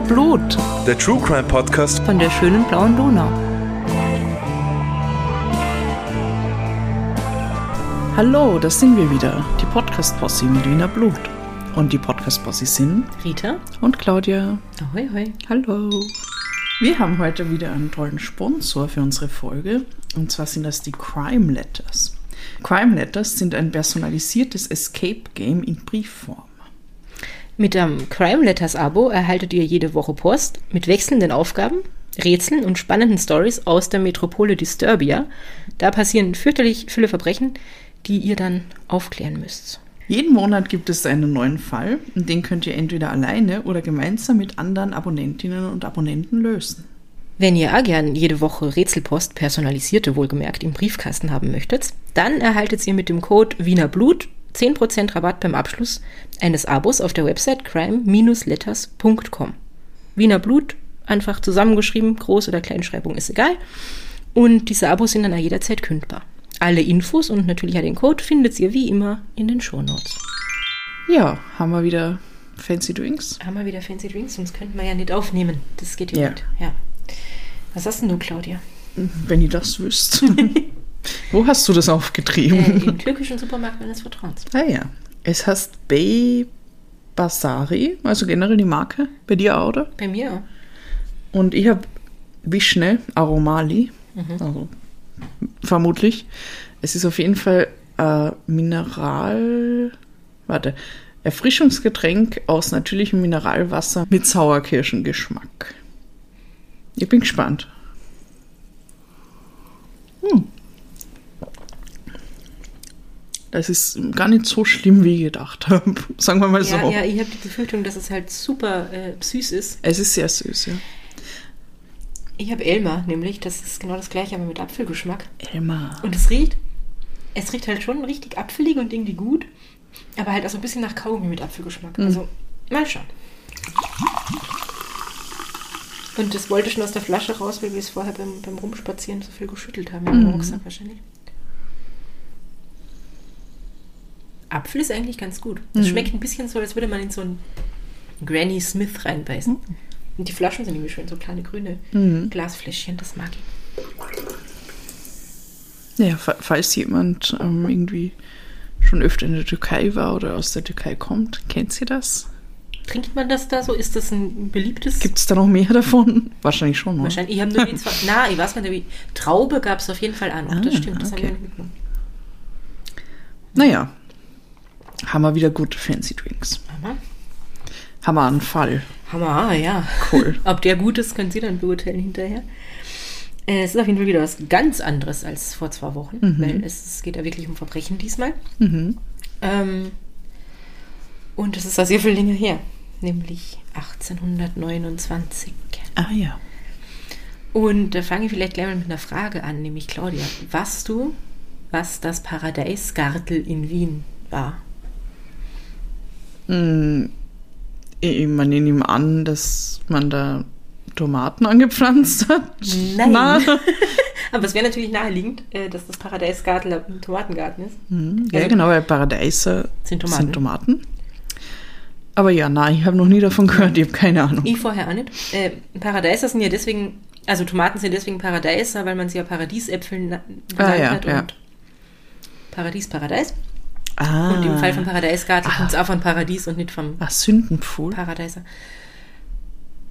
Wiener Blut Der True Crime Podcast von der schönen blauen Donau. Hallo, das sind wir wieder, die Podcast-Posse mit Wiener Blut. Und die Podcast-Posse sind Rita. und Claudia. Ahoi, ahoi. Hallo. Wir haben heute wieder einen tollen Sponsor für unsere Folge. Und zwar sind das die Crime Letters. Crime Letters sind ein personalisiertes Escape-Game in Briefform. Mit einem Crime Letters Abo erhaltet ihr jede Woche Post mit wechselnden Aufgaben, Rätseln und spannenden Stories aus der Metropole Disturbia. Da passieren fürchterlich viele Verbrechen, die ihr dann aufklären müsst. Jeden Monat gibt es einen neuen Fall und den könnt ihr entweder alleine oder gemeinsam mit anderen Abonnentinnen und Abonnenten lösen. Wenn ihr auch gern jede Woche Rätselpost, personalisierte wohlgemerkt, im Briefkasten haben möchtet, dann erhaltet ihr mit dem Code Wiener Blut 10% Rabatt beim Abschluss eines Abos auf der Website crime-letters.com. Wiener Blut, einfach zusammengeschrieben, Groß- oder Kleinschreibung ist egal. Und diese Abos sind dann jederzeit kündbar. Alle Infos und natürlich auch den Code findet ihr wie immer in den Shownotes. Ja, haben wir wieder Fancy Drinks. Haben wir wieder Fancy Drinks, sonst könnten wir ja nicht aufnehmen. Das geht ja, Ja. nicht. Ja. Was hast denn du, Claudia? Wenn ihr das wüsst. Wo hast du das Äh, aufgetrieben? Im türkischen Supermarkt meines Vertrauens. ah ja. Es heißt Bey Basari, also generell die Marke. Bei dir auch, oder? Bei mir auch. Und ich habe Wischne Aromali. Also, vermutlich. Es ist auf jeden Fall äh, Mineral. Warte. Erfrischungsgetränk aus natürlichem Mineralwasser mit Sauerkirschengeschmack. Ich bin gespannt. Hm. Das ist gar nicht so schlimm, wie ich gedacht habe. Sagen wir mal so. Ja, ja, ich habe die Befürchtung, dass es halt super äh, süß ist. Es ist sehr süß, ja. Ich habe Elmer, nämlich, das ist genau das gleiche, aber mit Apfelgeschmack. Elmar. Und es riecht, es riecht halt schon richtig apfelig und irgendwie gut, aber halt auch so ein bisschen nach Kaugummi mit Apfelgeschmack. Also, mal schauen. Und das wollte schon aus der Flasche raus, weil wir es vorher beim, beim Rumspazieren so viel geschüttelt haben. Im Rucksack wahrscheinlich. Apfel ist eigentlich ganz gut. Das schmeckt ein bisschen so, als würde man in so einen Granny Smith reinbeißen. Und die Flaschen sind irgendwie schön, so kleine grüne Glasfläschchen, das mag ich. Ja, fa- falls jemand ähm, irgendwie schon öfter in der Türkei war oder aus der Türkei kommt, kennt sie das? Trinkt man das da so? Ist das ein beliebtes? Gibt es da noch mehr davon? Wahrscheinlich schon, oder? Wahrscheinlich. Ich habe nur die zwei. Na, ich weiß gar nicht, wie. Traube gab es auf jeden Fall auch noch. das Ah, stimmt, das okay. auch nicht mitgenommen. Naja, haben wir wieder gute Fancy Drinks. Aha. Haben wir einen Fall. Hammer, ja. Cool. Ob der gut ist, können Sie dann beurteilen hinterher. Äh, Es ist auf jeden Fall wieder was ganz anderes als vor zwei Wochen, weil es, es geht ja wirklich um Verbrechen diesmal. Ähm, und es ist auch sehr viel länger her, nämlich 1829. Ah ja. Und da fange ich vielleicht gleich mal mit einer Frage an, nämlich Claudia, weißt du, was das Paradeisgartel in Wien war? Meine, ich nehme an, dass man da Tomaten angepflanzt hat. Nein. Na? Aber es wäre natürlich naheliegend, äh, dass das Paradeisgartel ein Tomatengarten ist. Ja, Also- genau, weil Paradeiser Sind Tomaten. sind Tomaten. Aber ja, nein, ich habe noch nie davon gehört, ich habe keine Ahnung. Ich vorher auch nicht. Äh, Paradeiser sind ja deswegen, also Tomaten sind deswegen Paradeiser, weil man sie ja Paradiesäpfeln na- genannt ja, hat ja. und Paradies, Paradeis. Ah, Und im Fall von Paradeisgartel kommt es auch von Paradies und nicht vom ah Sündenpfuhl. Paradeiser.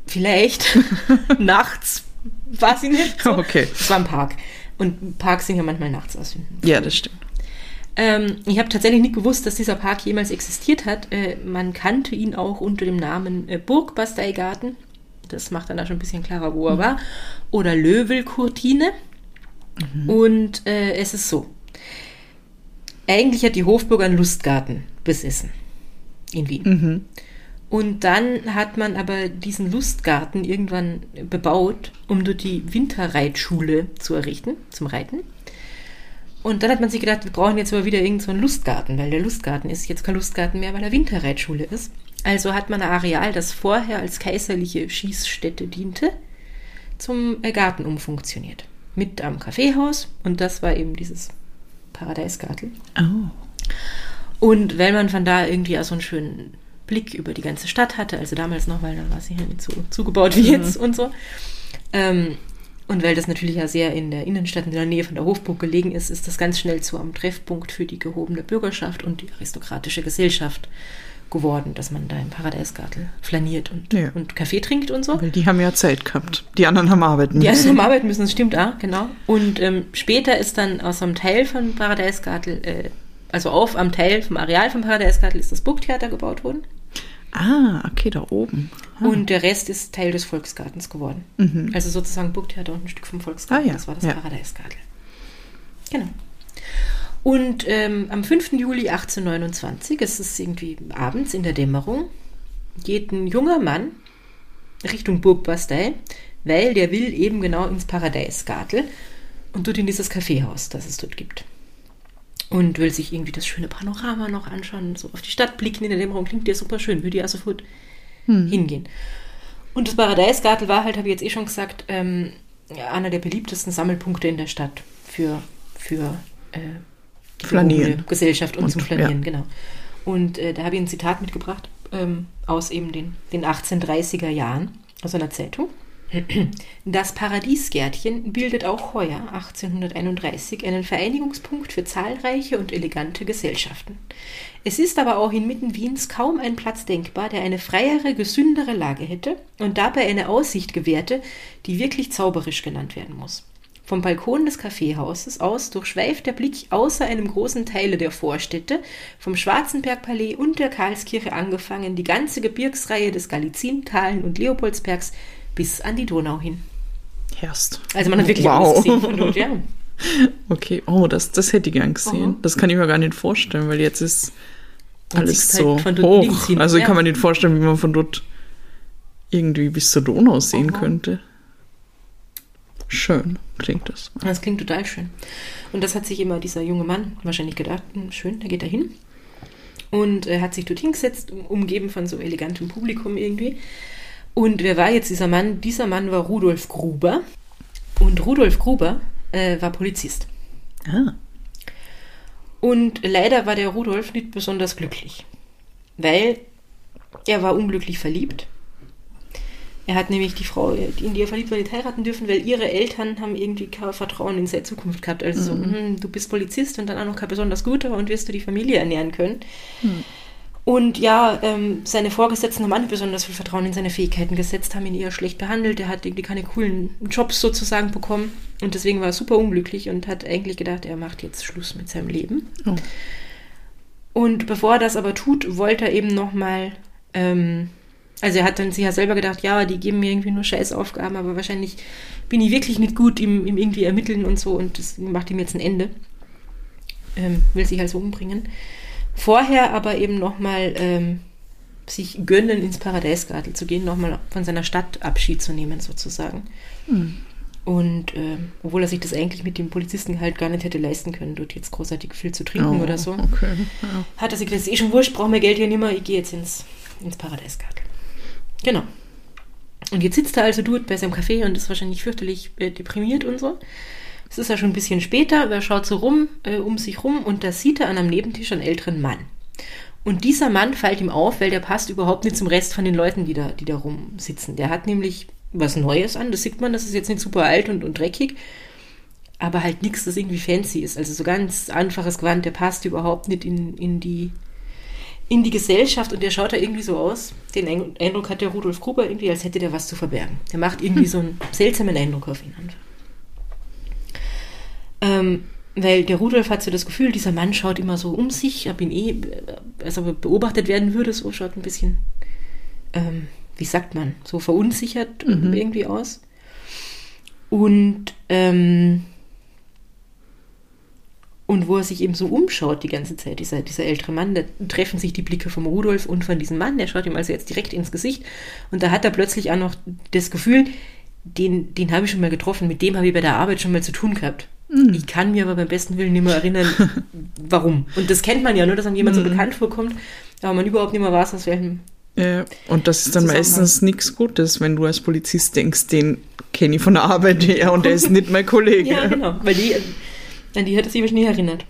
Vielleicht nachts, weiß ich nicht. So. Okay. Es war ein Park. Und Parks sind ja manchmal nachts aussünden. Ja, das stimmt. Ähm, ich habe tatsächlich nicht gewusst, dass dieser Park jemals existiert hat. Äh, man kannte ihn auch unter dem Namen äh, Burgbasteigarten. Das macht dann auch schon ein bisschen klarer, wo er war. Oder Löwelkurtine. Und äh, es ist so. Eigentlich hat die Hofburg einen Lustgarten besessen. In Wien. Und dann hat man aber diesen Lustgarten irgendwann bebaut, um dort die Winterreitschule zu errichten, zum Reiten. Und dann hat man sich gedacht, wir brauchen jetzt aber wieder irgendeinen so einen Lustgarten, weil der Lustgarten ist jetzt kein Lustgarten mehr, weil er Winterreitschule ist. Also hat man ein Areal, das vorher als kaiserliche Schießstätte diente, zum äh, Garten umfunktioniert. Mit am Kaffeehaus und das war eben dieses Paradeisgarten. Oh. Und weil man von da irgendwie auch so einen schönen Blick über die ganze Stadt hatte, also damals noch, weil da war sie ja nicht so zugebaut wie jetzt und so. Ähm, und weil das natürlich ja sehr in der Innenstadt, in der Nähe von der Hofburg gelegen ist, ist das ganz schnell zu einem Treffpunkt für die gehobene Bürgerschaft und die aristokratische Gesellschaft geworden, dass man da im Paradeisgartel flaniert und, Ja. und Kaffee trinkt und so. Weil die haben ja Zeit gehabt. Die anderen haben arbeiten Die müssen. anderen haben arbeiten müssen, das stimmt auch, genau. Und ähm, später ist dann aus einem Teil von Paradeisgartel, äh, also auf am Teil vom Areal von Paradeisgartel ist das Burgtheater gebaut worden. Ah, okay, da oben. Ah. Und der Rest ist Teil des Volksgartens geworden. Also sozusagen Burgtheater und ein Stück vom Volksgarten. Mhm. Ah ja, Das war das ja. Paradeisgartel. Genau. Und ähm, am 5. Juli 1829, es ist irgendwie abends in der Dämmerung, geht ein junger Mann Richtung Burgbastei, weil der will eben genau ins Paradeisgartel und dort in dieses Kaffeehaus, das es dort gibt. Und will sich irgendwie das schöne Panorama noch anschauen, so auf die Stadt blicken in der Dämmerung, klingt ja super schön, würde ja sofort hingehen. Und das Paradeisgartel war halt, habe ich jetzt eh schon gesagt, ähm, einer der beliebtesten Sammelpunkte in der Stadt für, für äh, Flanieren. Gesellschaft und, Und, zum Flanieren, genau. Und äh, da habe ich ein Zitat mitgebracht ähm, aus eben den, den 1830er Jahren aus einer Zeitung. Das Paradiesgärtchen bildet auch heuer 1831 einen Vereinigungspunkt für zahlreiche und elegante Gesellschaften. Es ist aber auch inmitten Wiens kaum ein Platz denkbar, der eine freiere, gesündere Lage hätte und dabei eine Aussicht gewährte, die wirklich zauberisch genannt werden muss. Vom Balkon des Kaffeehauses aus durchschweift der Blick außer einem großen Teile der Vorstädte, vom Schwarzenbergpalais und der Karlskirche angefangen, die ganze Gebirgsreihe des Galizintalen und Leopoldsbergs bis an die Donau hin. Herst. Also man hat wirklich wow. alles gesehen von dort, ja. Okay, oh, das, das hätte ich gern gesehen. Das kann ich mir gar nicht vorstellen, weil jetzt ist alles halt so links hoch. hin, Also ich ja. kann mir nicht vorstellen, wie man von dort irgendwie bis zur Donau sehen Aha. könnte. Schön klingt das. Das klingt total schön. Und das hat sich immer dieser junge Mann wahrscheinlich gedacht, hm, schön, da geht er hin. Und er hat sich dort hingesetzt, um- umgeben von so elegantem Publikum irgendwie. Und wer war jetzt dieser Mann? Dieser Mann war Rudolf Gruber. Und Rudolf Gruber äh, war Polizist. Ah, Und leider war der Rudolf nicht besonders glücklich, weil er war unglücklich verliebt. Er hat nämlich die Frau, in die er verliebt war, nicht heiraten dürfen, weil ihre Eltern haben irgendwie kein Vertrauen in seine Zukunft gehabt. Also so, hm, du bist Polizist und dann auch noch kein besonders guter und wirst du die Familie ernähren können. Und ja, ähm, seine Vorgesetzten haben auch nicht besonders viel Vertrauen in seine Fähigkeiten gesetzt, haben ihn eher schlecht behandelt. Er hat irgendwie keine coolen Jobs sozusagen bekommen. Und deswegen war er super unglücklich und hat eigentlich gedacht, er macht jetzt Schluss mit seinem Leben. Oh. Und bevor er das aber tut, wollte er eben nochmal, ähm, also er hat dann sich ja selber gedacht, ja, die geben mir irgendwie nur scheiß Aufgaben, aber wahrscheinlich bin ich wirklich nicht gut im, im irgendwie ermitteln und so und das macht ihm jetzt ein Ende. Ähm, will sich also umbringen. Vorher aber eben nochmal ähm, sich gönnen, ins Paradeisgartel zu gehen, nochmal von seiner Stadt Abschied zu nehmen, sozusagen. Und ähm, obwohl er sich das eigentlich mit dem Polizistengehalt gar nicht hätte leisten können, dort jetzt großartig viel zu trinken oh, oder so, Okay. Ja. hat er sich gedacht, ist eh schon wurscht, brauche mir Geld hier nicht mehr, ich gehe jetzt ins, ins Paradeisgartel. Genau. Und jetzt sitzt er also dort bei seinem Café und ist wahrscheinlich fürchterlich äh, deprimiert und so. Es ist ja schon ein bisschen später, aber er schaut so rum, äh, um sich rum und da sieht er an einem Nebentisch einen älteren Mann. Und dieser Mann fällt ihm auf, weil der passt überhaupt nicht zum Rest von den Leuten, die da, die da rumsitzen. Der hat nämlich was Neues an, das sieht man, das ist jetzt nicht super alt und, und dreckig, aber halt nichts, das irgendwie fancy ist. Also so ganz einfaches Gewand, der passt überhaupt nicht in, in die in die Gesellschaft und der schaut da irgendwie so aus. Den Ein- Eindruck hat der Rudolf Gruber irgendwie, als hätte der was zu verbergen. Der macht irgendwie so einen seltsamen Eindruck auf ihn einfach. Ähm, weil der Rudolf hat so das Gefühl, dieser Mann schaut immer so um sich, ob ihn eh, als ob er beobachtet werden würde, so schaut ein bisschen, ähm, wie sagt man, so verunsichert äh, irgendwie aus. Und, ähm, und wo er sich eben so umschaut die ganze Zeit, dieser, dieser ältere Mann, da treffen sich die Blicke vom Rudolf und von diesem Mann, der schaut ihm also jetzt direkt ins Gesicht und da hat er plötzlich auch noch das Gefühl, den, den habe ich schon mal getroffen, mit dem habe ich bei der Arbeit schon mal zu tun gehabt. Ich kann mir aber beim besten Willen nicht mehr erinnern, warum. Und das kennt man ja, nur dass einem jemand so bekannt vorkommt, aber man überhaupt nicht mehr weiß, aus welchem. Ja, und das ist dann meistens nichts Gutes, wenn du als Polizist denkst, den kenne ich von der Arbeit her und der ist nicht mein Kollege. Ja, genau. Weil die, an die hat er sich wahrscheinlich erinnert.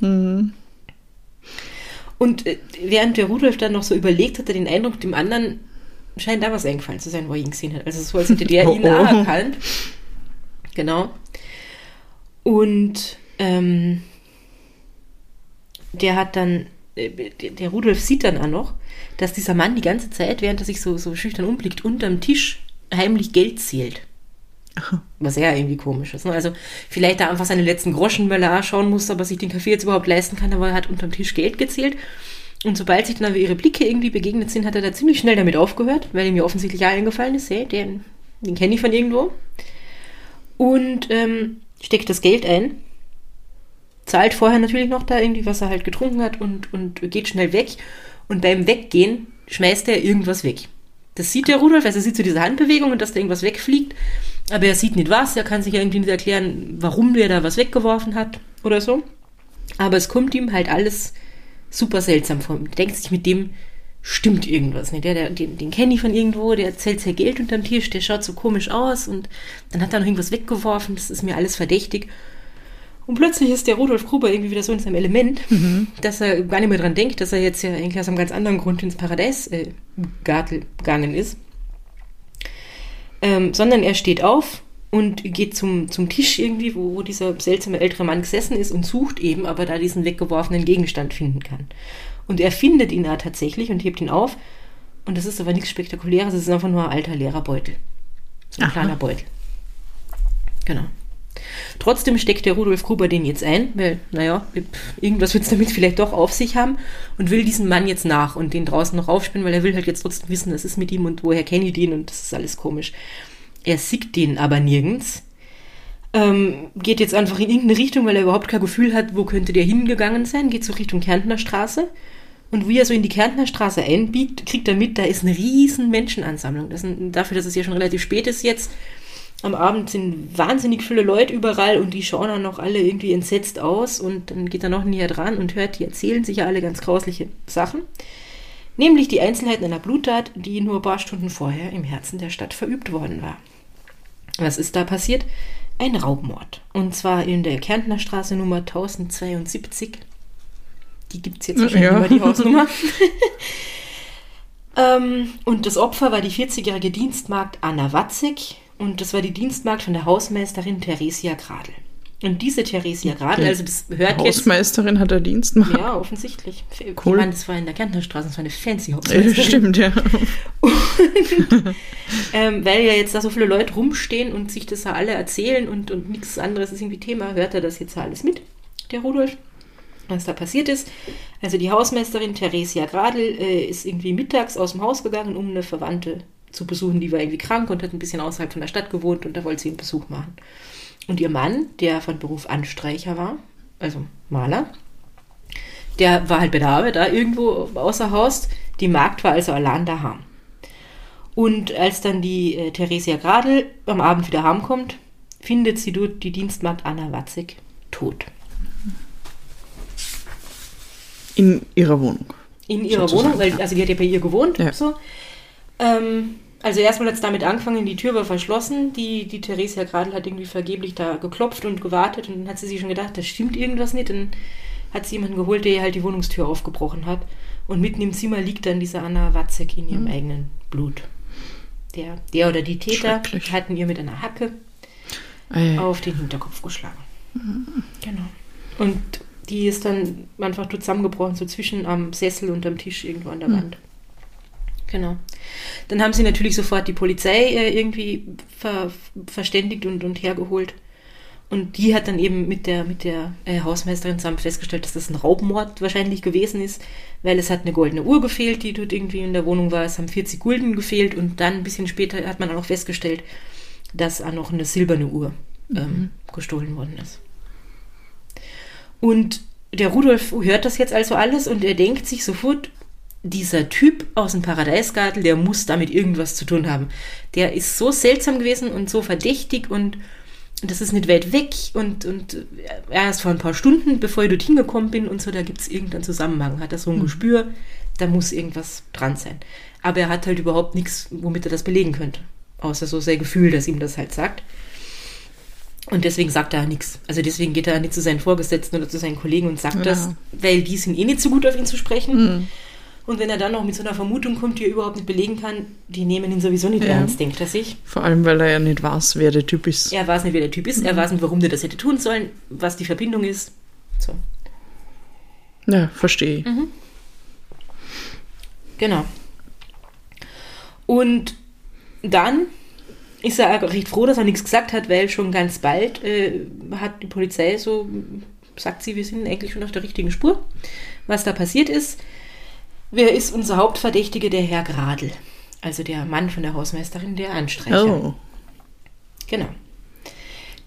Und äh, während der Rudolf dann noch so überlegt, hat er den Eindruck, dem anderen scheint da was eingefallen zu sein, wo er ihn gesehen hat. Also so, als hätte der Oh, ihn oh. anerkannt. Genau. Und ähm, der hat dann, äh, der, der Rudolf sieht dann auch noch, dass dieser Mann die ganze Zeit, während er sich so, so schüchtern umblickt, unterm Tisch heimlich Geld zählt. Was ja irgendwie komisch ist. Ne? Also vielleicht da einfach seine letzten Groschenmöller schauen muss, ob er sich den Kaffee jetzt überhaupt leisten kann, aber er hat unterm Tisch Geld gezählt. Und sobald sich dann aber ihre Blicke irgendwie begegnet sind, hat er da ziemlich schnell damit aufgehört, weil ihm ja offensichtlich ja eingefallen ist, hey, den, den kenne ich von irgendwo. Und ähm, steckt das Geld ein, zahlt vorher natürlich noch da irgendwie, was er halt getrunken hat und, und geht schnell weg. Und beim Weggehen schmeißt er irgendwas weg. Das sieht der Rudolf, also er sieht so diese Handbewegung und dass da irgendwas wegfliegt. Aber er sieht nicht was, er kann sich ja irgendwie nicht erklären, warum der da was weggeworfen hat oder so. Aber es kommt ihm halt alles super seltsam vor. Er denkt sich, mit dem stimmt irgendwas nicht. Der, der, den, den kenne ich von irgendwo, der erzählt sehr Geld unterm Tisch, der schaut so komisch aus und dann hat er noch irgendwas weggeworfen, das ist mir alles verdächtig. Und plötzlich ist der Rudolf Gruber irgendwie wieder so in seinem Element, dass er gar nicht mehr dran denkt, dass er jetzt ja eigentlich aus einem ganz anderen Grund ins Paradies äh, gegangen ist. Ähm, sondern er steht auf und geht zum, zum Tisch irgendwie, wo, wo dieser seltsame ältere Mann gesessen ist und sucht eben, aber da diesen weggeworfenen Gegenstand finden kann. Und er findet ihn da tatsächlich und hebt ihn auf. Und das ist aber nichts Spektakuläres, es ist einfach nur ein alter leerer Beutel. So ein Aha. kleiner Beutel. Genau. Trotzdem steckt der Rudolf Gruber den jetzt ein, weil, naja, irgendwas wird es damit vielleicht doch auf sich haben und will diesen Mann jetzt nach und den draußen noch aufspinnen, weil er will halt jetzt trotzdem wissen, was ist mit ihm und woher kenne ich den und das ist alles komisch. Er sieht den aber nirgends. Ähm, geht jetzt einfach in irgendeine Richtung, weil er überhaupt kein Gefühl hat, wo könnte der hingegangen sein. Geht so Richtung Kärntner Straße. Und wie er so in die Kärntner Straße einbiegt, kriegt er mit, da ist eine riesen Menschenansammlung. Das sind, dafür, dass es ja schon relativ spät ist jetzt, am Abend sind wahnsinnig viele Leute überall und die schauen dann noch alle irgendwie entsetzt aus und dann geht er noch näher dran und hört, die erzählen sich ja alle ganz grausliche Sachen. Nämlich die Einzelheiten einer Bluttat, die nur ein paar Stunden vorher im Herzen der Stadt verübt worden war. Was ist da passiert? Ein Raubmord. Und zwar in der Kärntner Straße Nummer 1072. Die gibt es jetzt wahrscheinlich Ja. immer, die Hausnummer. ähm, und das Opfer war die 40-jährige Dienstmagd Anna Watzig. Und das war die Dienstmagd von der Hausmeisterin Theresia Gradl. Und diese Theresia Gradl, also das hört jetzt... Hausmeisterin hat er Dienst gemacht. Ja, offensichtlich. Cool. Ich meine, das war in der Kärntner Straße, das war eine fancy Ja, Hausmeisterin. Stimmt, ja. ähm, weil ja jetzt da so viele Leute rumstehen und sich das ja alle erzählen und, und nichts anderes ist irgendwie Thema, hört er das jetzt ja alles mit, der Rudolf, was da passiert ist. Also die Hausmeisterin Theresia Gradl äh, ist irgendwie mittags aus dem Haus gegangen, um eine Verwandte zu besuchen, die war irgendwie krank und hat ein bisschen außerhalb von der Stadt gewohnt und da wollte sie einen Besuch machen. Und ihr Mann, der von Beruf Anstreicher war, also Maler, der war halt bei der Arbeit da irgendwo außer Haus. Die Magd war also allein daheim. Und als dann die äh, Theresia Gradl am Abend wieder heimkommt, findet sie dort die Dienstmagd Anna Watzig tot. In ihrer Wohnung. In ihrer Sozusagen, Wohnung, weil, also die hat ja bei ihr gewohnt. Ja. So. Ähm, also erstmal hat es damit angefangen, die Tür war verschlossen. Die, die Theresia Gradl hat irgendwie vergeblich da geklopft und gewartet und dann hat sie sich schon gedacht, da stimmt irgendwas nicht. Dann hat sie jemanden geholt, der ihr halt die Wohnungstür aufgebrochen hat. Und mitten im Zimmer liegt dann diese Anna Watzek in Mhm. ihrem eigenen Blut. Der, der oder die Täter hatten ihr mit einer Hacke Äh, auf den Hinterkopf geschlagen. Genau. Und die ist dann einfach zusammengebrochen, so zwischen am Sessel und am Tisch irgendwo an der Wand. Genau. Dann haben sie natürlich sofort die Polizei äh, irgendwie ver verständigt und, und hergeholt. Und die hat dann eben mit der, mit der äh, Hausmeisterin zusammen festgestellt, dass das ein Raubmord wahrscheinlich gewesen ist, weil es hat eine goldene Uhr gefehlt, die dort irgendwie in der Wohnung war. Es haben 40 Gulden gefehlt und dann ein bisschen später hat man auch festgestellt, dass auch noch eine silberne Uhr ähm, gestohlen worden ist. Und der Rudolf hört das jetzt also alles und er denkt sich sofort, dieser Typ aus dem Paradeisgarten, der muss damit irgendwas zu tun haben. Der ist so seltsam gewesen und so verdächtig und das ist nicht weit weg und, und erst vor ein paar Stunden, bevor ich dorthin gekommen bin und so, da gibt es irgendeinen Zusammenhang. Hat er so ein Gespür, da muss irgendwas dran sein. Aber er hat halt überhaupt nichts, womit er das belegen könnte. Außer so sein Gefühl, das ihm das halt sagt. Und deswegen sagt er nichts. Also deswegen geht er nicht zu seinen Vorgesetzten oder zu seinen Kollegen und sagt Ja. das, weil die sind eh nicht so gut auf ihn zu sprechen. Und wenn er dann noch mit so einer Vermutung kommt, die er überhaupt nicht belegen kann, die nehmen ihn sowieso nicht Ja. ernst, denkt er sich. Vor allem, weil er ja nicht weiß, wer der Typ ist. Er weiß nicht, wer der Typ ist, er weiß nicht, warum der das hätte tun sollen, was die Verbindung ist. So, Ja, verstehe ich. genau. Und dann ist er auch recht froh, dass er nichts gesagt hat, weil schon ganz bald äh, hat die Polizei so, sagt sie, wir sind eigentlich schon auf der richtigen Spur. Was da passiert ist, wer ist unser Hauptverdächtige? Der Herr Gradl. Also der Mann von der Hausmeisterin, der Anstreicher. Oh. Genau.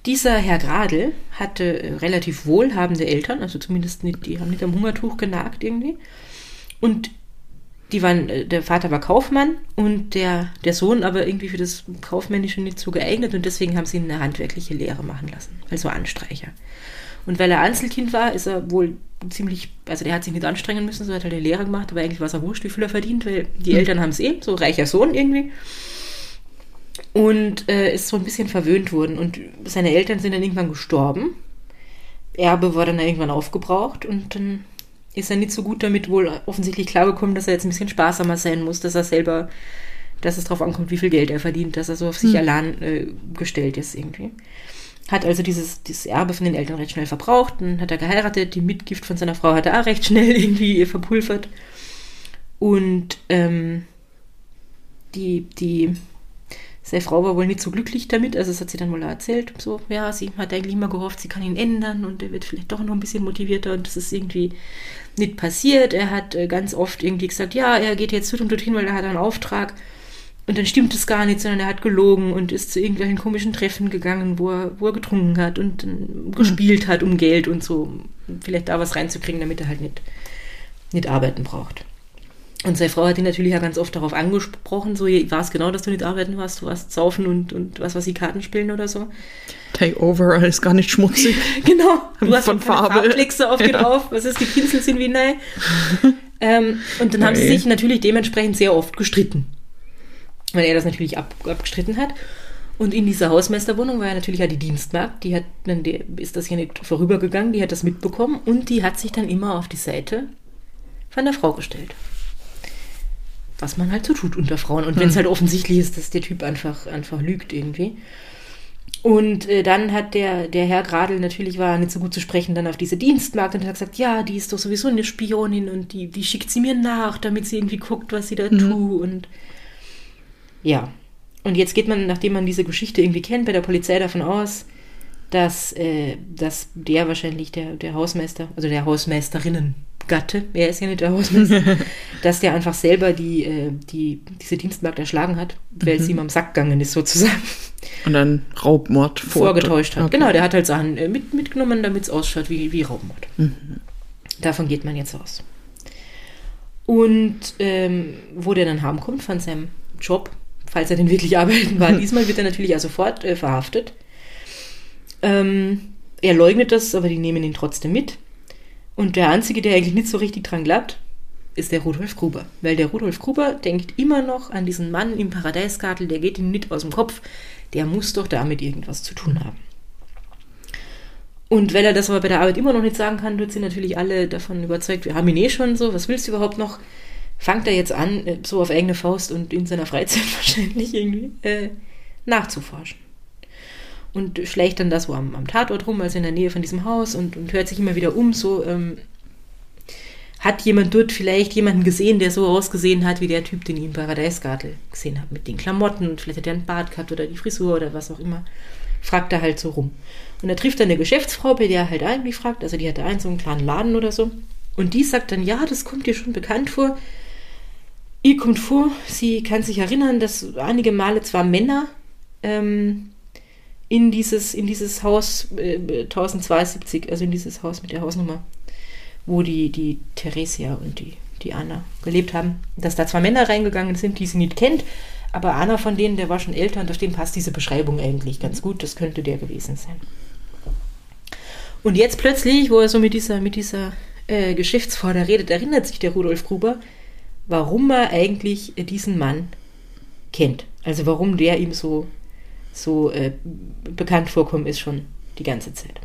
Dieser Herr Gradl hatte äh, relativ wohlhabende Eltern, also zumindest nicht, die haben nicht am Hungertuch genagt irgendwie. Und die waren, äh, der Vater war Kaufmann und der, der Sohn aber irgendwie für das Kaufmännische nicht so geeignet und deswegen haben sie ihn eine handwerkliche Lehre machen lassen, also Anstreicher. Und weil er Einzelkind war, ist er wohl ziemlich, also der hat sich nicht anstrengen müssen, so hat er eine Lehre gemacht, aber eigentlich war es auch wurscht, wie viel er verdient, weil die Eltern haben es eh, so reicher Sohn irgendwie und äh, ist so ein bisschen verwöhnt worden. Und seine Eltern sind dann irgendwann gestorben. Erbe war dann irgendwann aufgebraucht und dann ist er nicht so gut damit wohl offensichtlich klargekommen, dass er jetzt ein bisschen sparsamer sein muss, dass er selber, dass es darauf ankommt, wie viel Geld er verdient, dass er so auf sich allein äh, gestellt ist irgendwie. Hat also dieses, dieses Erbe von den Eltern recht schnell verbraucht, dann hat er geheiratet, die Mitgift von seiner Frau hat er auch recht schnell irgendwie verpulvert. Und ähm, die, die, seine Frau war wohl nicht so glücklich damit, also das hat sie dann wohl erzählt, so, ja, sie hat eigentlich immer gehofft, sie kann ihn ändern und er wird vielleicht doch noch ein bisschen motivierter und das ist irgendwie nicht passiert. Er hat äh, ganz oft irgendwie gesagt, ja, er geht jetzt dorthin und dorthin, weil er hat einen Auftrag und dann stimmt es gar nicht, sondern er hat gelogen und ist zu irgendwelchen komischen Treffen gegangen, wo er, wo er getrunken hat und ähm, gespielt hat um Geld und so, vielleicht da was reinzukriegen, damit er halt nicht, nicht arbeiten braucht. Und seine Frau hat ihn natürlich ja ganz oft darauf angesprochen, so, war es genau, dass du nicht arbeiten warst, du warst saufen und, und was weiß ich, Karten spielen oder so. Take over, alles gar nicht schmutzig. Genau, du hast Von Farbe. Farbkleckse auf Ja. drauf, was ist, die Pinsel sind wie neu. ähm, und dann haben sie sich natürlich dementsprechend sehr oft gestritten. Weil er das natürlich ab, abgestritten hat. Und in dieser Hausmeisterwohnung war ja natürlich ja die Dienstmagd, die hat, dann die, ist das ja nicht vorübergegangen, die hat das mitbekommen und die hat sich dann immer auf die Seite von der Frau gestellt. Was man halt so tut unter Frauen. Und wenn es halt offensichtlich ist, dass der Typ einfach, einfach lügt irgendwie. Und äh, dann hat der, der Herr Gradl natürlich war nicht so gut zu sprechen, dann auf diese Dienstmagd und hat gesagt, ja, die ist doch sowieso eine Spionin und die, die schickt sie mir nach, damit sie irgendwie guckt, was sie da tut. Und ja. Und jetzt geht man, nachdem man diese Geschichte irgendwie kennt, bei der Polizei davon aus, dass, äh, dass der wahrscheinlich der, der Hausmeister, also der Hausmeisterinnen-Gatte, er ist ja nicht der Hausmeister, dass der einfach selber die, äh, die, diese Dienstmagd erschlagen hat, weil sie ihm am Sack gegangen ist, sozusagen Und dann Raubmord vor- vorgetäuscht hat. Okay. Genau, der hat halt Sachen äh, mit, mitgenommen, damit es ausschaut wie, wie Raubmord. Davon geht man jetzt aus. Und ähm, wo der dann heimkommt von seinem Job, falls er denn wirklich arbeiten war, diesmal wird er natürlich ja sofort äh, verhaftet. Ähm, er leugnet das, aber die nehmen ihn trotzdem mit. Und der Einzige, der eigentlich nicht so richtig dran glaubt, ist der Rudolf Gruber. Weil der Rudolf Gruber denkt immer noch an diesen Mann im Paradeisgartel, der geht ihm nicht aus dem Kopf, der muss doch damit irgendwas zu tun haben. Und weil er das aber bei der Arbeit immer noch nicht sagen kann, wird sie natürlich alle davon überzeugt, wir haben ihn eh schon so, was willst du überhaupt noch? Fangt er jetzt an, äh, so auf eigene Faust und in seiner Freizeit wahrscheinlich irgendwie äh, nachzuforschen. Und schleicht dann das so am, am Tatort rum, also in der Nähe von diesem Haus und, und hört sich immer wieder um, so ähm, hat jemand dort vielleicht jemanden gesehen, der so ausgesehen hat wie der Typ, den ich im Paradeisgartel gesehen habe, mit den Klamotten und vielleicht hat er einen Bart gehabt oder die Frisur oder was auch immer. Fragt er halt so rum. Und er trifft dann eine Geschäftsfrau, bei der er halt eigentlich fragt, also die hatte einen so einen kleinen Laden oder so. Und die sagt dann, ja, das kommt dir schon bekannt vor. Ihr kommt vor, sie kann sich erinnern, dass einige Male zwar Männer ähm, in dieses, in dieses Haus äh, 1072, also in dieses Haus mit der Hausnummer, wo die, die Theresia und die, die Anna gelebt haben, dass da zwei Männer reingegangen sind, die sie nicht kennt, aber einer von denen, der war schon älter und auf den passt diese Beschreibung eigentlich ganz gut, das könnte der gewesen sein. Und jetzt plötzlich, wo er so mit dieser, mit dieser äh, Geschäftsfrau da redet, erinnert sich der Rudolf Gruber, warum er eigentlich diesen Mann kennt. Also warum der ihm so so äh, bekannt vorkommen, ist schon die ganze Zeit.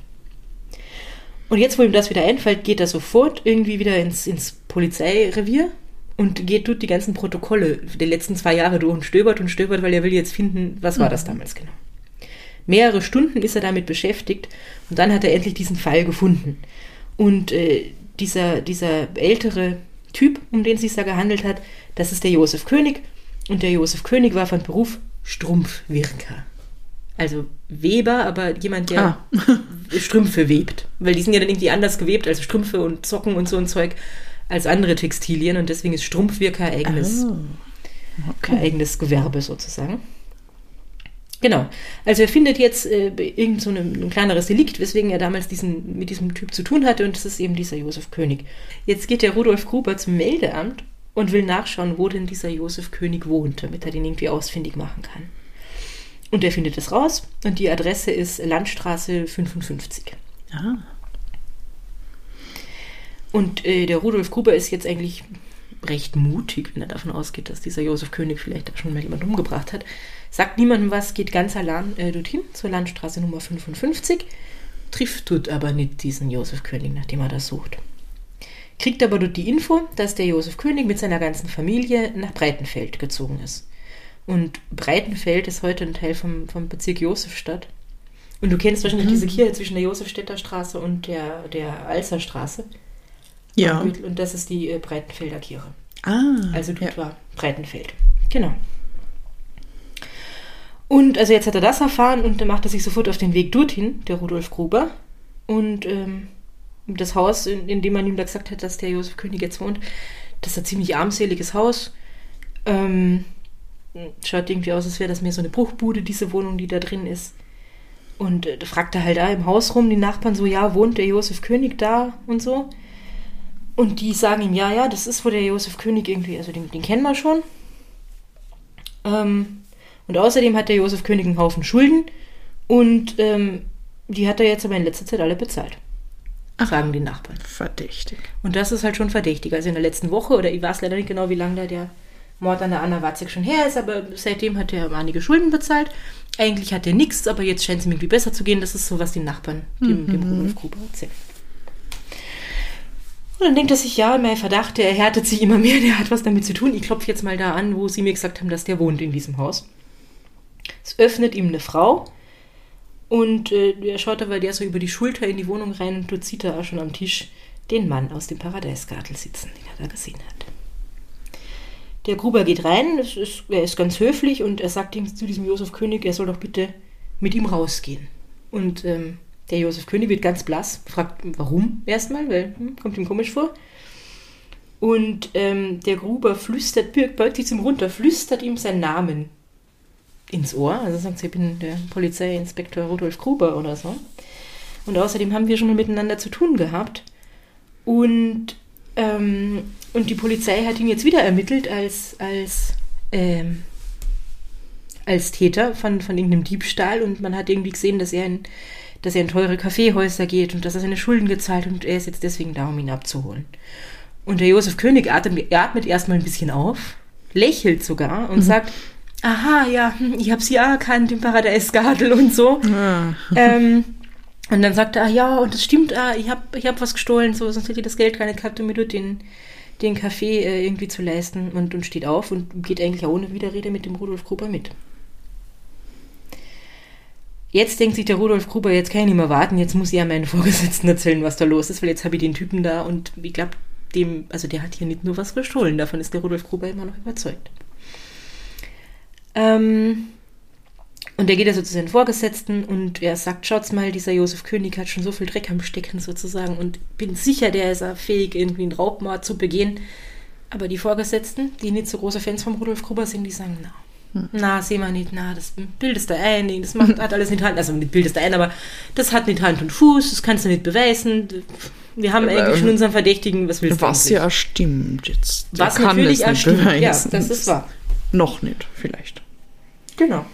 Und jetzt, wo ihm das wieder einfällt, geht er sofort irgendwie wieder ins, ins Polizeirevier und geht dort die ganzen Protokolle der letzten zwei Jahre durch und stöbert und stöbert, weil er will jetzt finden, was war das damals genau. Mehrere Stunden ist er damit beschäftigt und dann hat er endlich diesen Fall gefunden. Und äh, dieser, dieser ältere Typ, um den es sich da gehandelt hat, das ist der Josef König. Und der Josef König war von Beruf Strumpfwirker. Also Weber, aber jemand, der Ah. Strümpfe webt. Weil die sind ja dann irgendwie anders gewebt als Strümpfe und Socken und so ein Zeug als andere Textilien. Und deswegen ist Strumpfwirker eigenes, Oh. Okay. eigenes Gewerbe sozusagen. Genau. Also er findet jetzt äh, irgend so ein, ein kleineres Delikt, weswegen er damals diesen, mit diesem Typ zu tun hatte und das ist eben dieser Josef König. Jetzt geht der Rudolf Gruber zum Meldeamt und will nachschauen, wo denn dieser Josef König wohnt, damit er den irgendwie ausfindig machen kann. Und er findet es raus und die Adresse ist Landstraße 55. Ah. Und äh, der Rudolf Gruber ist jetzt eigentlich recht mutig, wenn er davon ausgeht, dass dieser Josef König vielleicht da schon mal jemanden umgebracht hat. Sagt niemandem was, geht ganz allein äh, dorthin, zur Landstraße Nummer 55, trifft dort aber nicht diesen Josef König, nachdem er das sucht. Kriegt aber dort die Info, dass der Josef König mit seiner ganzen Familie nach Breitenfeld gezogen ist. Und Breitenfeld ist heute ein Teil vom, vom Bezirk Josefstadt. Und du kennst wahrscheinlich diese Kirche zwischen der Josefstädter Straße und der, der Alser Straße. Ja. Und das ist die äh, Breitenfelder Kirche. Ah. Also dort ja. war Breitenfeld. Genau. Und also jetzt hat er das erfahren und dann macht er sich sofort auf den Weg dorthin, der Rudolf Gruber. Und ähm, das Haus, in, in dem man ihm da gesagt hat, dass der Josef König jetzt wohnt, das ist ein ziemlich armseliges Haus. Ähm, schaut irgendwie aus, als wäre das mehr so eine Bruchbude, diese Wohnung, die da drin ist. Und äh, da fragt er halt da im Haus rum, die Nachbarn so, ja, wohnt der Josef König da und so. Und die sagen ihm, ja, ja, das ist wo der Josef König irgendwie, also den, den kennen wir schon. Ähm, und außerdem hat der Josef König einen Haufen Schulden und ähm, die hat er jetzt aber in letzter Zeit alle bezahlt. Sagen die Nachbarn. Verdächtig. Und das ist halt schon verdächtig. Also in der letzten Woche, oder ich weiß leider nicht genau, wie lange da der Mord an der Anna Watzek schon her ist, aber seitdem hat er einige Schulden bezahlt. Eigentlich hat er nichts, aber jetzt scheint es ihm irgendwie besser zu gehen. Das ist so, was die Nachbarn dem, dem Rudolf Gruber erzählen. Und dann denkt er sich, ja, mein Verdacht, der erhärtet sich immer mehr, der hat was damit zu tun. Ich klopfe jetzt mal da an, wo sie mir gesagt haben, dass der wohnt in diesem Haus. Es öffnet ihm eine Frau und äh, er schaut aber der so über die Schulter in die Wohnung rein und dort sieht er auch schon am Tisch den Mann aus dem Paradeisgartel sitzen, den er da gesehen hat. Der Gruber geht rein, ist, er ist ganz höflich und er sagt ihm zu diesem Josef König, er soll doch bitte mit ihm rausgehen. Und ähm, der Josef König wird ganz blass, fragt warum erstmal, weil hm, kommt ihm komisch vor. Und ähm, der Gruber flüstert, beugt sich zum runter, flüstert ihm seinen Namen ins Ohr. Also sagt sie, ich bin der Polizeiinspektor Rudolf Gruber oder so. Und außerdem haben wir schon mal miteinander zu tun gehabt. Und, ähm, und die Polizei hat ihn jetzt wieder ermittelt als, als, ähm, als Täter von, von irgendeinem Diebstahl. Und man hat irgendwie gesehen, dass er in, dass er in teure Kaffeehäuser geht und dass er seine Schulden gezahlt und er ist jetzt deswegen da, um ihn abzuholen. Und der Josef König atmet, atmet erstmal ein bisschen auf, lächelt sogar und sagt, aha, ja, hm, ich habe sie ja erkannt im Paradeisgartel und so. Ah. Ähm, und dann sagt er, ah, ja, und das stimmt, ah, ich habe ich hab was gestohlen, so, sonst hätte ich das Geld gar nicht gehabt, um mir den, den Kaffee äh, irgendwie zu leisten und, und steht auf und geht eigentlich auch ohne Widerrede mit dem Rudolf Gruber mit. Jetzt denkt sich der Rudolf Gruber, jetzt kann ich nicht mehr warten, jetzt muss ich ja meinen Vorgesetzten erzählen, was da los ist, weil jetzt habe ich den Typen da und ich glaube, dem, also der hat hier nicht nur was gestohlen, davon ist der Rudolf Gruber immer noch überzeugt. Ähm, und er geht also zu seinen Vorgesetzten und er sagt, schaut's mal, dieser Josef König hat schon so viel Dreck am Stecken sozusagen und bin sicher, der ist auch fähig, irgendwie einen Raubmord zu begehen. Aber die Vorgesetzten, die nicht so große Fans vom Rudolf Gruber sind, die sagen, na, na, sehen wir nicht, na, das bildest du ein, das macht, hat alles nicht Hand, also nicht bildest du ein, aber das hat nicht Hand und Fuß, das kannst du nicht beweisen. Wir haben Aber, eigentlich schon unseren Verdächtigen, was willst du Was ja stimmt jetzt. Der Was kann natürlich das nicht stimmt, ja, beweisen. das ist wahr. Noch nicht, vielleicht. Genau.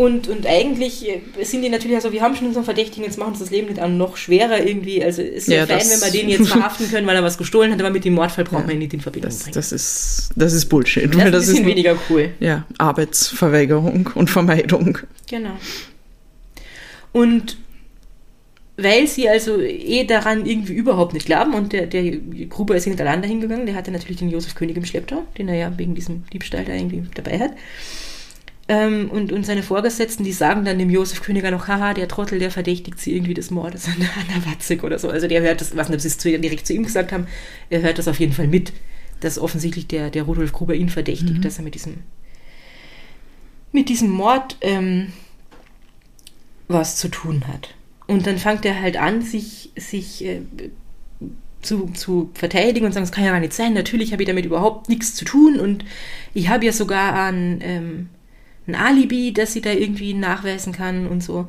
Und, und eigentlich sind die natürlich, also wir haben schon unseren Verdächtigen, jetzt machen uns das Leben nicht an noch schwerer irgendwie. Also ist ja, Ja, fein, das- wenn wir den jetzt verhaften können, weil er was gestohlen hat, aber mit dem Mordfall brauchen wir ihn nicht in Verbindung Das, bringen. das, ist, das ist Bullshit. das weil ist ein bisschen weniger cool. Ja, Arbeitsverweigerung und Vermeidung. Genau. Und weil sie also eh daran irgendwie überhaupt nicht glauben und der, der Gruber ist hintereinander hingegangen, der hatte natürlich den Josef König im Schlepptau, den er ja wegen diesem Diebstahl da irgendwie dabei hat. Ähm, und, und seine Vorgesetzten, die sagen dann dem Josef Königer noch, haha, der Trottel, der verdächtigt sie irgendwie des Mordes an der Anna Watzig oder so. Also der hört das, was nicht, ob sie es zu, direkt zu ihm gesagt haben, er hört das auf jeden Fall mit, dass offensichtlich der, der Rudolf Gruber ihn verdächtigt, dass er mit diesem, mit diesem Mord ähm, was zu tun hat. Und dann fängt er halt an, sich, sich äh, zu, zu verteidigen und sagen, das kann ja gar nicht sein. Natürlich habe ich damit überhaupt nichts zu tun und ich habe ja sogar ein, ähm, ein Alibi, das sie da irgendwie nachweisen kann und so.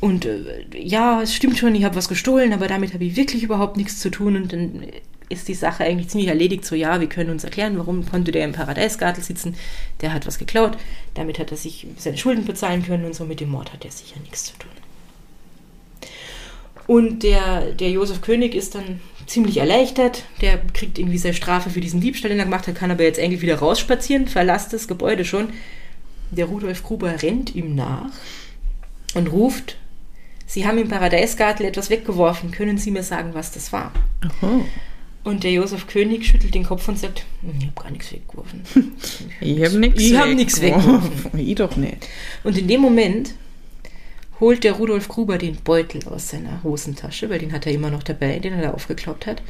Und äh, ja, es stimmt schon, ich habe was gestohlen, aber damit habe ich wirklich überhaupt nichts zu tun. Und dann ist die Sache eigentlich ziemlich erledigt. So, ja, wir können uns erklären, warum konnte der im Paradeisgartel sitzen. Der hat was geklaut. Damit hat er sich seine Schulden bezahlen können und so. Mit dem Mord hat er sicher nichts zu tun. Und der, der Josef König ist dann ziemlich erleichtert. Der kriegt irgendwie seine Strafe für diesen Diebstahl, den er gemacht hat, kann aber jetzt eigentlich wieder rausspazieren, verlässt das Gebäude schon. Der Rudolf Gruber rennt ihm nach und ruft, Sie haben im Paradeisgartel etwas weggeworfen, können Sie mir sagen, was das war? Oh. Und der Josef König schüttelt den Kopf und sagt, "Hm, ich habe gar nichts weggeworfen. Ich habe nichts Ich hab nix weggeworfen. Ich doch nicht. Und in dem Moment holt der Rudolf Gruber den Beutel aus seiner Hosentasche, weil den hat er immer noch dabei, den er da aufgeklappt hat,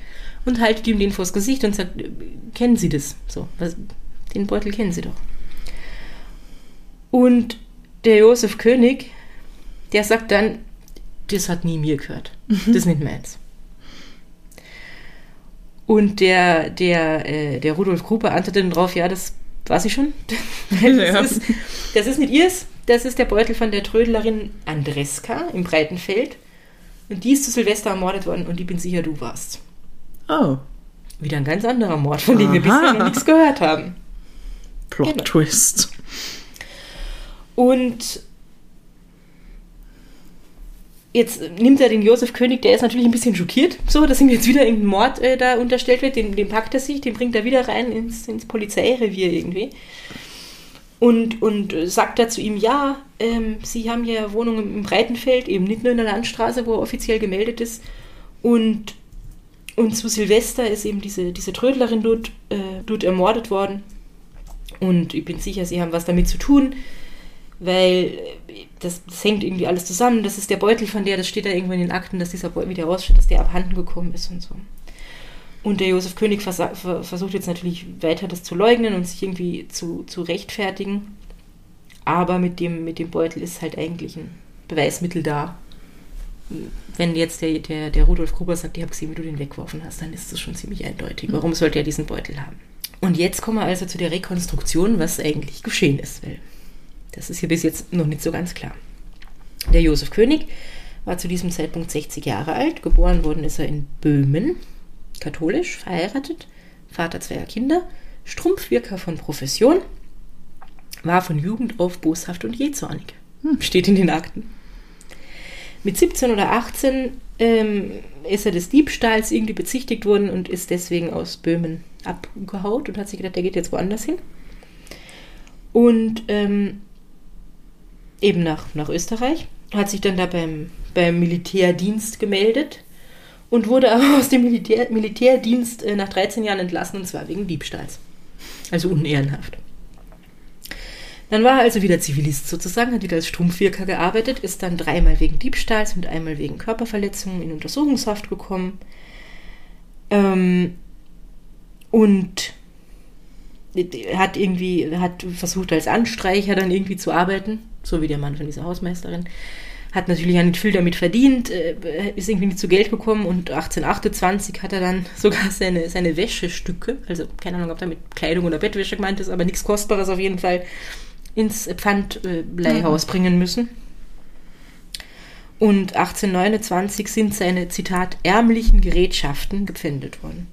und haltet ihm den vors Gesicht und sagt, kennen Sie das? So, was, den Beutel kennen Sie doch. Und der Josef König, der sagt dann, das hat nie mir gehört. Das ist nicht meins. Und der, der, äh, der Rudolf Gruber antwortet dann drauf, ja, das weiß ich schon. Weil Ja. das, ist, das ist nicht ihrs, das ist der Beutel von der Trödlerin Andreska im Breitenfeld. Und die ist zu Silvester ermordet worden und ich bin sicher, du warst. Oh, Wieder ein ganz anderer Mord, von dem wir Aha. bisher noch nichts gehört haben. Plot Genau. Twist. Und jetzt nimmt er den Josef König, der ist natürlich ein bisschen schockiert, so, dass ihm jetzt wieder irgendein Mord äh, da unterstellt wird. Den, den packt er sich, den bringt er wieder rein ins, ins Polizeirevier irgendwie. Und, und äh, sagt da zu ihm, ja, ähm, Sie haben ja Wohnungen im Breitenfeld, eben nicht nur in der Landstraße, wo er offiziell gemeldet ist. Und, und zu Silvester ist eben diese, diese Trödlerin dort, äh, dort ermordet worden. Und ich bin sicher, Sie haben was damit zu tun weil äh, das, das hängt irgendwie alles zusammen. Das ist der Beutel von der, das steht da irgendwo in den Akten, dass dieser Beutel wieder raussteht, dass der abhanden gekommen ist und so. Und der Josef König versa- ver versucht jetzt natürlich weiter das zu leugnen und sich irgendwie zu, zu rechtfertigen. Aber mit dem, mit dem Beutel ist halt eigentlich ein Beweismittel da. Wenn jetzt der, der, der Rudolf Gruber sagt, ich habe gesehen, wie du den weggeworfen hast, dann ist das schon ziemlich eindeutig. Warum sollte er diesen Beutel haben? Und jetzt kommen wir also zu der Rekonstruktion, was eigentlich geschehen ist. Weil das ist hier bis jetzt noch nicht so ganz klar. Der Josef König war zu diesem Zeitpunkt 60 Jahre alt. Geboren worden ist er in Böhmen, katholisch, verheiratet, Vater zweier Kinder, Strumpfwirker von Profession, war von Jugend auf boshaft und jähzornig. Steht in den Akten. Mit 17 oder 18 ähm, ist er des Diebstahls irgendwie bezichtigt worden und ist deswegen aus Böhmen abgehaut und hat sich gedacht, er geht jetzt woanders hin. Und ähm, eben nach, nach Österreich, hat sich dann da beim, beim Militärdienst gemeldet und wurde aber aus dem Militär, Militärdienst äh, nach 13 Jahren entlassen und zwar wegen Diebstahls. Also unehrenhaft. Dann war er also wieder Zivilist sozusagen, hat wieder als Strumpfwirker gearbeitet, ist dann dreimal wegen Diebstahls und einmal wegen Körperverletzungen in Untersuchungshaft gekommen. Ähm, und hat irgendwie, hat versucht als Anstreicher dann irgendwie zu arbeiten, so wie der Mann von dieser Hausmeisterin. Hat natürlich auch nicht viel damit verdient, äh, ist irgendwie nicht zu Geld gekommen und 1828 hat er dann sogar seine, seine Wäschestücke, also keine Ahnung, ob damit Kleidung oder Bettwäsche gemeint ist, aber nichts Kostbares auf jeden Fall, ins Pfandleihhaus bringen müssen. Und 1829 sind seine, Zitat, ärmlichen Gerätschaften gepfändet worden.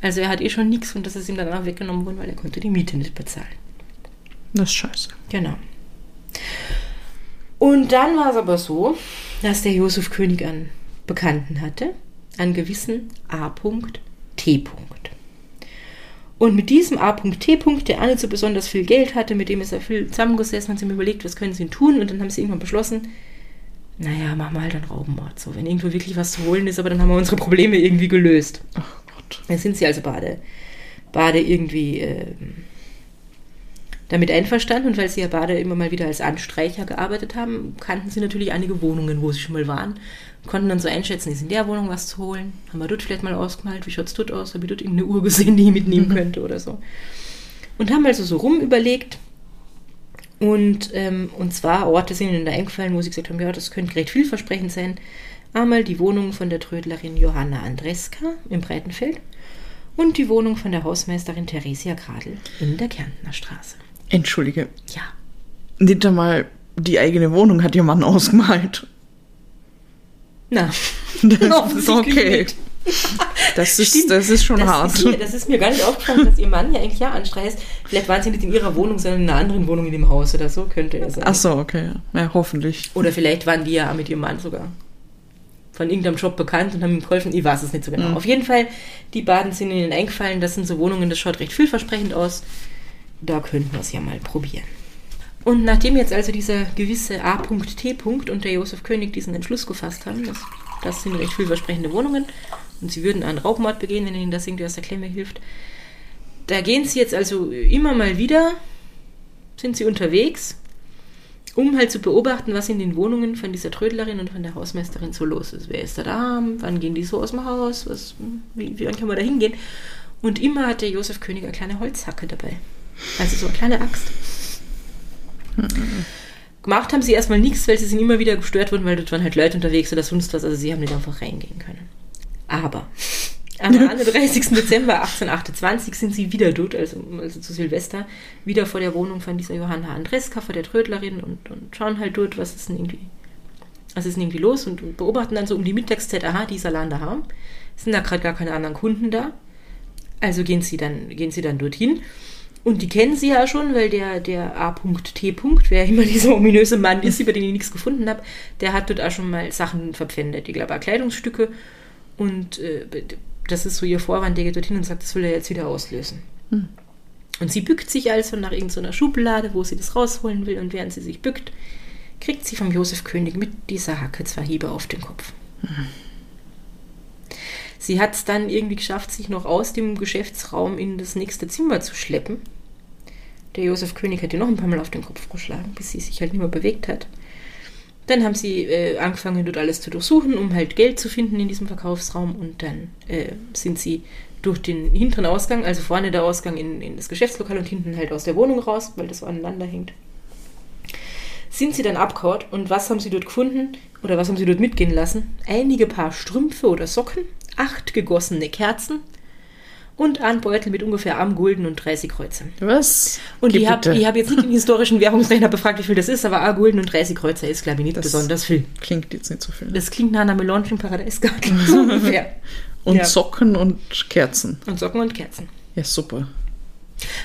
Also er hat eh schon nichts und das ist ihm dann auch weggenommen worden, weil er konnte die Miete nicht bezahlen. Das ist scheiße. Genau. Und dann war es aber so, dass der Josef König einen Bekannten hatte, einen gewissen A.T. Und mit diesem A.T. der auch nicht so besonders viel Geld hatte, mit dem ist er viel zusammengesessen, hat sich überlegt, was können sie denn tun? Und dann haben sie irgendwann beschlossen, naja, machen wir halt einen Raubenmord. So, wenn irgendwo wirklich was zu holen ist, aber dann haben wir unsere Probleme irgendwie gelöst. Ach Gott. Dann sind sie also beide, beide irgendwie äh, damit einverstanden. Und weil sie ja beide immer mal wieder als Anstreicher gearbeitet haben, kannten sie natürlich einige Wohnungen, wo sie schon mal waren. Konnten dann so einschätzen, ist in der Wohnung was zu holen? Haben wir dort vielleicht mal ausgemalt? Wie schaut es dort aus? Habe ich dort irgendeine Uhr gesehen, die ich mitnehmen könnte oder so? Und haben also so rum überlegt. Und, ähm, und zwar Orte sind ihnen da eingefallen, wo sie gesagt haben, ja, das könnte recht vielversprechend sein. Einmal die Wohnung von der Trödlerin Johanna Andreska im Breitenfeld und die Wohnung von der Hausmeisterin Theresia Gradl in der Kärntner Straße. Entschuldige. Ja, Nicht einmal die eigene Wohnung hat ihr Mann ausgemalt. na, Das Offensichtlich okay. nicht. Das ist, Stimmt. das ist schon das hart. Ist mir, das ist mir gar nicht aufgefallen, dass ihr Mann ja eigentlich ja anstreicht. Vielleicht waren sie nicht in ihrer Wohnung, sondern in einer anderen Wohnung in dem Haus oder so, könnte er sein. Ach so, okay. Ja, hoffentlich. Oder vielleicht waren die ja mit ihrem Mann sogar von irgendeinem Job bekannt und haben ihm geholfen. Ich weiß es nicht so genau. Mhm. Auf jeden Fall, die Baden sind ihnen eingefallen. Das sind so Wohnungen, das schaut recht vielversprechend aus. Da könnten wir es ja mal probieren. Und nachdem jetzt also dieser gewisse A.T. und der Josef König diesen Entschluss gefasst haben, das, das sind recht vielversprechende Wohnungen und sie würden einen Raubmord begehen, wenn ihnen das irgendwie aus der Klemme hilft. Da gehen sie jetzt also immer mal wieder, sind sie unterwegs um halt zu beobachten, was in den Wohnungen von dieser Trödlerin und von der Hausmeisterin so los ist. Wer ist da da? Wann gehen die so aus dem Haus? Was, wie, wie wann kann man da hingehen? Und immer hat der Josef König eine kleine Holzhacke dabei. Also so eine kleine Axt. Gemacht haben sie erstmal nichts, weil sie sind immer wieder gestört wurden, weil dort waren halt Leute unterwegs oder sonst was. Also sie haben nicht einfach reingehen können. Aber am 31. Dezember 1828 sind sie wieder dort, also, also zu Silvester, wieder vor der Wohnung von dieser Johanna Andreska, vor der Trödlerin und, und schauen halt dort, was ist denn irgendwie, was ist denn irgendwie los und beobachten dann so um die Mittagszeit, aha, die ist allein daheim. Sind da gerade gar keine anderen Kunden da. Also gehen sie dann, gehen sie dann dorthin. Und die kennen sie ja schon, weil der, der A.T. wer immer dieser ominöse Mann ist, über den ich nichts gefunden habe, der hat dort auch schon mal Sachen verpfändet. Ich glaube, auch Kleidungsstücke. Und äh, das ist so ihr Vorwand, der geht dorthin und sagt, das will er jetzt wieder auslösen. Und sie bückt sich also nach irgendeiner Schublade, wo sie das rausholen will. Und während sie sich bückt, kriegt sie vom Josef König mit dieser Hacke zwei Hiebe auf den Kopf. Sie hat es dann irgendwie geschafft, sich noch aus dem Geschäftsraum in das nächste Zimmer zu schleppen. Der Josef König hat ihr noch ein paar Mal auf den Kopf geschlagen, bis sie sich halt nicht mehr bewegt hat. Dann haben sie äh, angefangen, dort alles zu durchsuchen, um halt Geld zu finden in diesem Verkaufsraum. Und dann äh, sind sie durch den hinteren Ausgang, also vorne der Ausgang in, in das Geschäftslokal und hinten halt aus der Wohnung raus, weil das so aneinander hängt. Sind sie dann abgehauen und was haben sie dort gefunden oder was haben sie dort mitgehen lassen? Einige Paar Strümpfe oder Socken, acht gegossene Kerzen und ein Beutel mit ungefähr einem Gulden und 30 Kreuze. Was? Und Geh ich habe hab jetzt nicht den historischen Währungsrechner befragt, wie viel das ist, aber ein Gulden und 30 Kreuzer ist, glaube ich, nicht Das- besonders viel. Klingt jetzt nicht so viel. Das klingt nach einer Melange im Paradeisgarten, so ungefähr. Und Ja. Socken und Kerzen. Und Socken und Kerzen. Ja, super.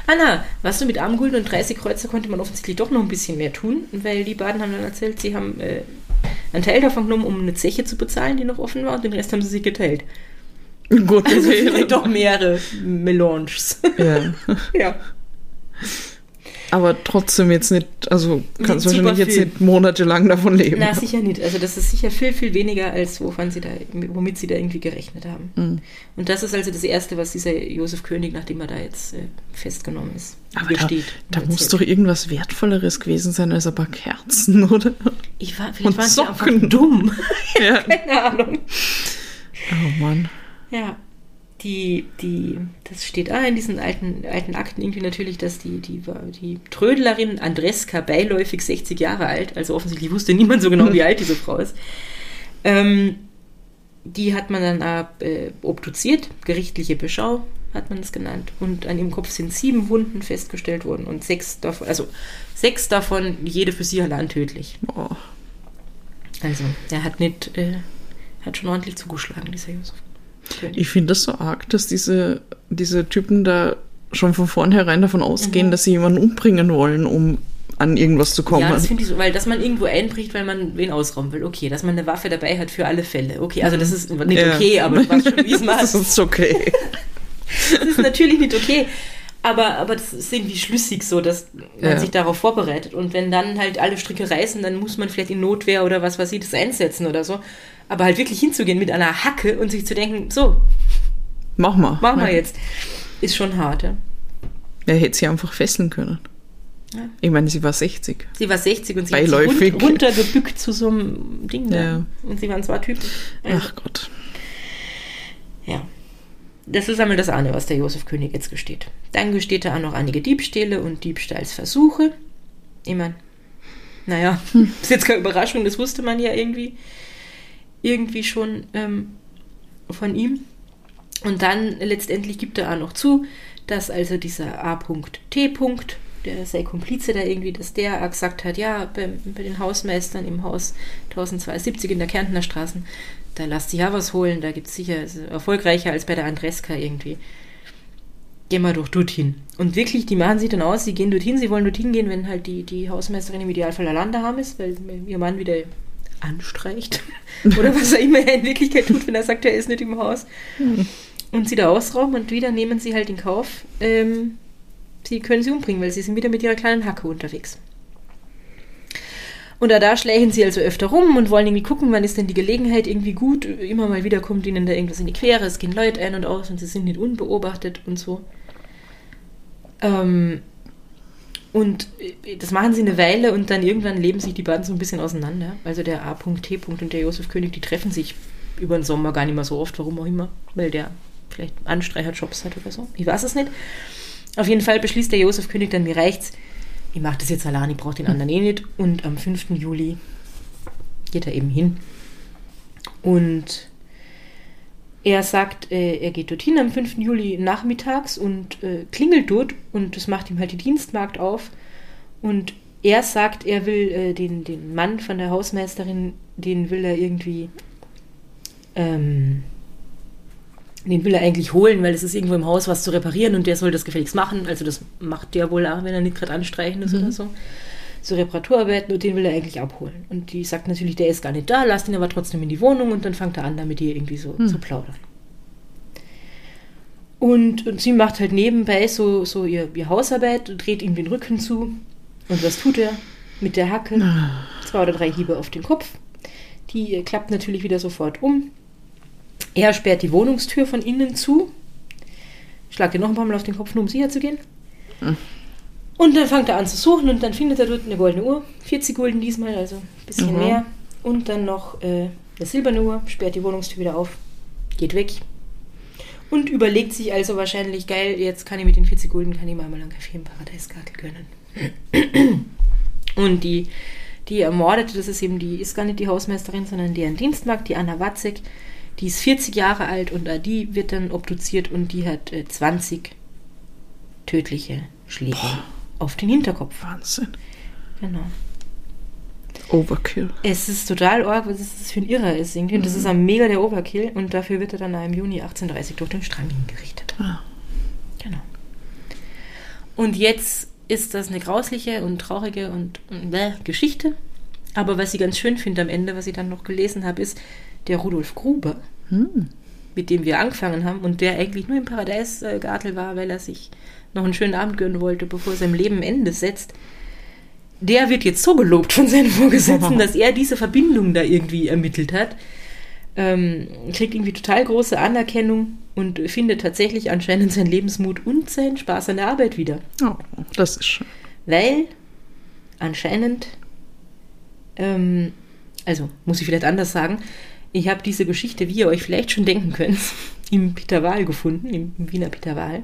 Anna, was du mit Armgulden und 30 Kreuzer konnte man offensichtlich doch noch ein bisschen mehr tun, weil die beiden haben dann erzählt, sie haben äh, einen Teil davon genommen, um eine Zeche zu bezahlen, die noch offen war, und den Rest haben sie sich geteilt. Gut, Also vielleicht doch mehrere Melanges. ja. ja. Aber trotzdem jetzt nicht, also kannst Nicht wahrscheinlich jetzt viel. nicht monatelang davon leben. Na, sicher nicht. Also das ist sicher viel, viel weniger, als wovon sie da, womit sie da irgendwie gerechnet haben. Mhm. Und das ist also das Erste, was dieser Josef König, nachdem er da jetzt äh, festgenommen ist, Aber da, gesteht. da und muss doch irgendwas Wertvolleres gewesen sein als ein paar Kerzen, oder? Ich war, vielleicht waren sie einfach dumm. ja. Keine Ahnung. Oh Mann. Ja, die, die, das steht auch in diesen alten, alten Akten irgendwie natürlich, dass die, die, die Trödlerin Andreska beiläufig 60 Jahre alt, also offensichtlich wusste niemand so genau, wie alt diese Frau ist. Ähm, die hat man dann auch, äh, obduziert, gerichtliche Beschau hat man es genannt. Und an ihrem Kopf sind sieben Wunden festgestellt worden und sechs davon, also sechs davon, jede für sie allein tödlich. Boah. Also, er hat nicht, äh, hat schon ordentlich zugeschlagen, dieser Josef. Ich finde das so arg, dass diese, diese Typen da schon von vornherein davon ausgehen, Mhm. dass sie jemanden umbringen wollen, um an irgendwas zu kommen. Ja, das finde ich so, weil dass man irgendwo einbricht, weil man wen ausrauben will. Okay, dass man eine Waffe dabei hat für alle Fälle. Okay, also das ist nicht Ja. okay, aber du weißt schon, wie es macht. das ist okay. Das ist natürlich nicht okay. Aber, aber das ist irgendwie schlüssig so, dass man Ja. sich darauf vorbereitet. Und wenn dann halt alle Stricke reißen, dann muss man vielleicht in Notwehr oder was weiß ich das einsetzen oder so. Aber halt wirklich hinzugehen mit einer Hacke und sich zu denken, so, Mach mal. machen wir Ja. jetzt, ist schon hart. Ja. Er hätte sie einfach fesseln können. Ja. Ich meine, sie war 60. Sie war 60 und sie hat sich Beiläufig. run runtergebückt zu so einem Ding da. Ja. Und sie waren zwei Typen. Ach Gott. Ja. Das ist einmal das eine, was der Josef König jetzt gesteht. Dann gesteht er auch noch einige Diebstähle und Diebstahlsversuche. Ich meine, naja, ist jetzt keine Überraschung, das wusste man ja irgendwie, irgendwie schon ähm, von ihm. Und dann letztendlich gibt er auch noch zu, dass also dieser A.T. der sei Komplize da irgendwie, dass der gesagt hat, ja, bei, bei den Hausmeistern im Haus 1270 in der Kärntner Straßen, da lasst sich ja was holen, da gibt es sicher ist erfolgreicher als bei der Andreska irgendwie. Gehen wir doch dorthin. Und wirklich, die machen sich dann aus, sie gehen dorthin, sie wollen dorthin gehen, wenn halt die, die Hausmeisterin im Idealfall allein daheim ist, weil ihr Mann wieder anstreicht. Oder was er immer in Wirklichkeit tut, wenn er sagt, er ist nicht im Haus. Und sie da ausrauben und wieder nehmen sie halt in Kauf, ähm, sie können sie umbringen, weil sie sind wieder mit ihrer kleinen Hacke unterwegs. Und da, da schlägen sie also öfter rum und wollen irgendwie gucken, wann ist denn die Gelegenheit irgendwie gut. Immer mal wieder kommt ihnen da irgendwas in die Quere, es gehen Leute ein und aus und sie sind nicht unbeobachtet und so. Ähm, und äh, das machen sie eine Weile und dann irgendwann leben sich die beiden so ein bisschen auseinander. Also der A.T. und der Josef König, die treffen sich über den Sommer gar nicht mehr so oft, warum auch immer, weil der vielleicht Anstreicherjobs hat oder so. Ich weiß es nicht. Auf jeden Fall beschließt der Josef König dann, mir reicht's, ich mache das jetzt allein, ich brauche den anderen eh nicht. Und am 5. Juli geht er eben hin. Und er sagt, äh, er geht dorthin am 5. Juli nachmittags und äh, klingelt dort und das macht ihm halt die Dienstmagd auf. Und er sagt, er will äh, den, den Mann von der Hausmeisterin, den will er irgendwie, ähm, den will er eigentlich holen, weil es ist irgendwo im Haus was zu reparieren und der soll das gefälligst machen. Also das macht der wohl auch, wenn er nicht gerade anstreichen ist oder so. So Reparaturarbeiten und den will er eigentlich abholen. Und die sagt natürlich, der ist gar nicht da, lasst ihn aber trotzdem in die Wohnung und dann fängt er an, da mit ihr irgendwie so zu plaudern. Und, und sie macht halt nebenbei so, so ihr, ihr Hausarbeit, dreht ihm den Rücken zu. Und was tut er? Mit der Hacke zwei oder drei Hiebe auf den Kopf. Die äh, klappt natürlich wieder sofort um. Er sperrt die Wohnungstür von innen zu. Schlagt ihr noch ein paar Mal auf den Kopf, nur um sicher zu gehen. Und dann fängt er an zu suchen und dann findet er dort eine goldene Uhr. 40 Gulden diesmal, also ein bisschen Mhm. mehr. Und dann noch äh, eine silberne Uhr, sperrt die Wohnungstür wieder auf, geht weg. Und überlegt sich also wahrscheinlich, geil, jetzt kann ich mit den 40 Gulden, kann ich mal einmal einen Kaffee im Paradiesgarten gönnen. Und die, die Ermordete, das ist eben die, ist gar nicht die Hausmeisterin, sondern deren Dienstmagd, die Anna Watzek, die ist 40 Jahre alt und äh, die wird dann obduziert und die hat äh, 20 tödliche Schläge auf den Hinterkopf. Wahnsinn. Genau. Overkill. Es ist total arg, was das für ein Irrer ist. Irgendwie. Und das ist ein mega der Overkill und dafür wird er dann im Juni 1830 durch den Strang hingerichtet. Ah. Genau. Und jetzt ist das eine grausliche und traurige und äh, Geschichte. Aber was ich ganz schön finde am Ende, was ich dann noch gelesen habe, ist der Rudolf Gruber, mit dem wir angefangen haben und der eigentlich nur im Paradeisgartel war, weil er sich noch einen schönen Abend gönnen wollte, bevor er seinem Leben Ende setzt. Der wird jetzt so gelobt von seinen Vorgesetzten, dass er diese Verbindung da irgendwie ermittelt hat. Ähm, kriegt irgendwie total große Anerkennung und findet tatsächlich anscheinend seinen Lebensmut und seinen Spaß an der Arbeit wieder. Oh, das ist schön. Weil anscheinend, ähm, also muss ich vielleicht anders sagen, ich habe diese Geschichte, wie ihr euch vielleicht schon denken könnt, im Peter Wahl gefunden, im, im Wiener Peter Wahl.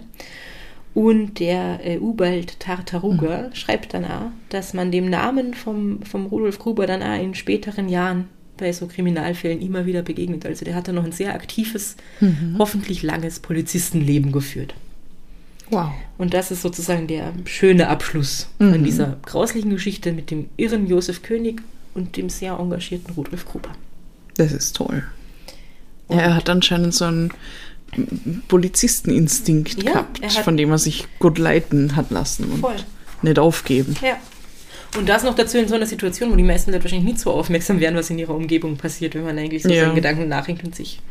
Und der äh, Ubald Tartaruga schreibt dann auch, dass man dem Namen vom, vom Rudolf Gruber dann auch in späteren Jahren bei so Kriminalfällen immer wieder begegnet. Also der hat dann noch ein sehr aktives, hoffentlich langes Polizistenleben geführt. Wow. Und das ist sozusagen der schöne Abschluss von dieser grauslichen Geschichte mit dem irren Josef König und dem sehr engagierten Rudolf Gruber. Das ist toll. Ja, er hat anscheinend so einen Polizisteninstinkt Ja, gehabt, von dem er sich gut leiten hat lassen und Voll. nicht aufgeben. Ja. Und das noch dazu in so einer Situation, wo die meisten Leute wahrscheinlich nicht so aufmerksam wären, was in ihrer Umgebung passiert, wenn man eigentlich so Ja. seinen Gedanken nachdenkt und sich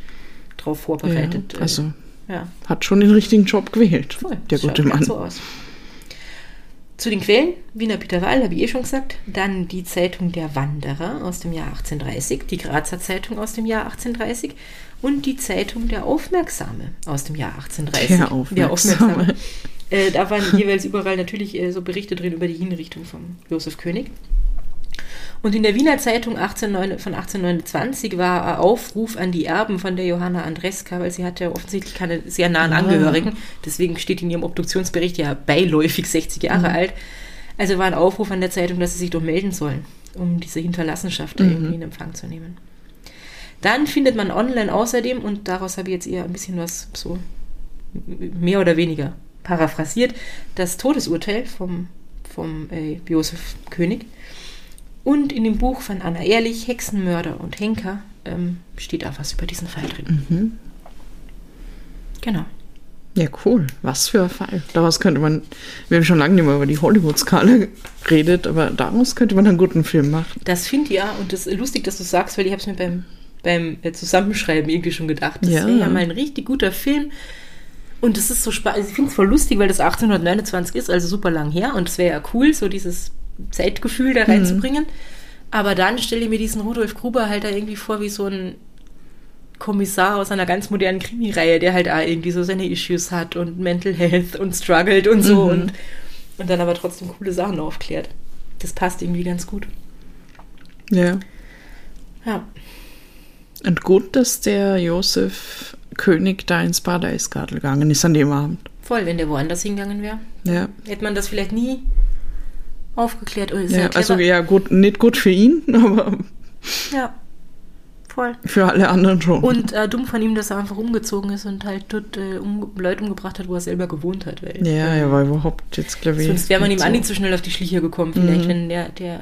darauf vorbereitet. Ja, äh, also ja. hat schon den richtigen Job gewählt. Voll. Der Schaut gute Mann. So aus. Zu den Quellen, Wiener Peter Wahl, habe ich eh schon gesagt. Dann die Zeitung Der Wanderer aus dem Jahr 1830, die Grazer Zeitung aus dem Jahr 1830 und die Zeitung Der Aufmerksame aus dem Jahr 1830. Der Aufmerksame. Äh, da waren jeweils überall natürlich äh, so Berichte drin über die Hinrichtung von Josef König. Und in der Wiener Zeitung 1809 von 1829 war ein Aufruf an die Erben von der Johanna Andreska, weil sie hatte offensichtlich keine sehr nahen Ah. Angehörigen. Deswegen steht in ihrem Obduktionsbericht ja beiläufig 60 Jahre Mhm. alt. Also war ein Aufruf an der Zeitung, dass sie sich doch melden sollen, um diese Hinterlassenschaft Mhm. irgendwie in Empfang zu nehmen. Dann findet man online außerdem, und daraus habe ich jetzt eher ein bisschen was so mehr oder weniger paraphrasiert, das Todesurteil vom, vom äh, Josef König. Und in dem Buch von Anna Ehrlich, Hexenmörder und Henker, ähm, steht auch was über diesen Fall drin. Mhm. Genau. Ja, cool. Was für ein Fall. Daraus könnte man, wir haben schon lange nicht mehr über die Hollywood-Skala geredet, aber daraus könnte man einen guten Film machen. Das finde ich ja, und das ist lustig, dass du sagst, weil ich habe es mir beim, beim äh, Zusammenschreiben irgendwie schon gedacht. Das Ja. wäre ja mal ein richtig guter Film. Und das ist so spannend. Also ich finde es voll lustig, weil das 1829 ist, also super lang her. Und es wäre ja cool, so dieses Zeitgefühl da reinzubringen. Aber dann stelle ich mir diesen Rudolf Gruber halt da irgendwie vor wie so ein Kommissar aus einer ganz modernen Krimireihe, der halt auch irgendwie so seine Issues hat und Mental Health und struggelt und so und, und dann aber trotzdem coole Sachen aufklärt. Das passt irgendwie ganz gut. Ja. Ja. Und gut, dass der Josef König da ins Paradisgarten gegangen ist an dem Abend. Voll, wenn der woanders hingegangen wäre. Ja. Hätte man das vielleicht nie aufgeklärt. Oder ist ja also ja, gut, nicht gut für ihn, aber ja, voll. für alle anderen schon. Und äh, dumm von ihm, dass er einfach umgezogen ist und halt dort äh, um, Leute umgebracht hat, wo er selber gewohnt hat. Weil, ja, ähm, er war überhaupt jetzt, glaube ich. Sonst wäre man ihm so- nicht so schnell auf die Schliche gekommen, vielleicht, Mhm. wenn der, der,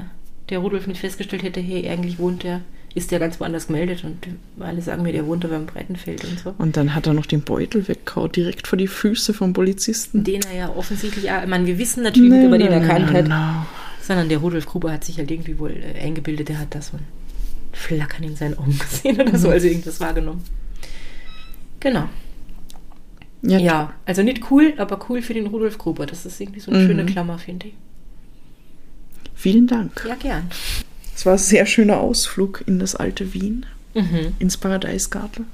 der Rudolf nicht festgestellt hätte, hey, eigentlich wohnt der, ist der ganz woanders gemeldet und alle sagen mir, der wohnt aber im Breitenfeld und so. Und dann hat er noch den Beutel weggehauen, direkt vor die Füße vom Polizisten. Den er ja offensichtlich, ich meine, wir wissen natürlich nicht, ob er den erkannt hat. no. Sondern der Rudolf Gruber hat sich halt irgendwie wohl äh, eingebildet, der hat da so ein Flackern in seinen Augen gesehen oder so, also irgendwas wahrgenommen. Genau. Ja, Ja, also nicht cool, aber cool für den Rudolf Gruber. Das ist irgendwie so eine Mhm. schöne Klammer, finde ich. Vielen Dank. Ja, gern. Es war ein sehr schöner Ausflug in das alte Wien, Mhm. ins Paradisgarten.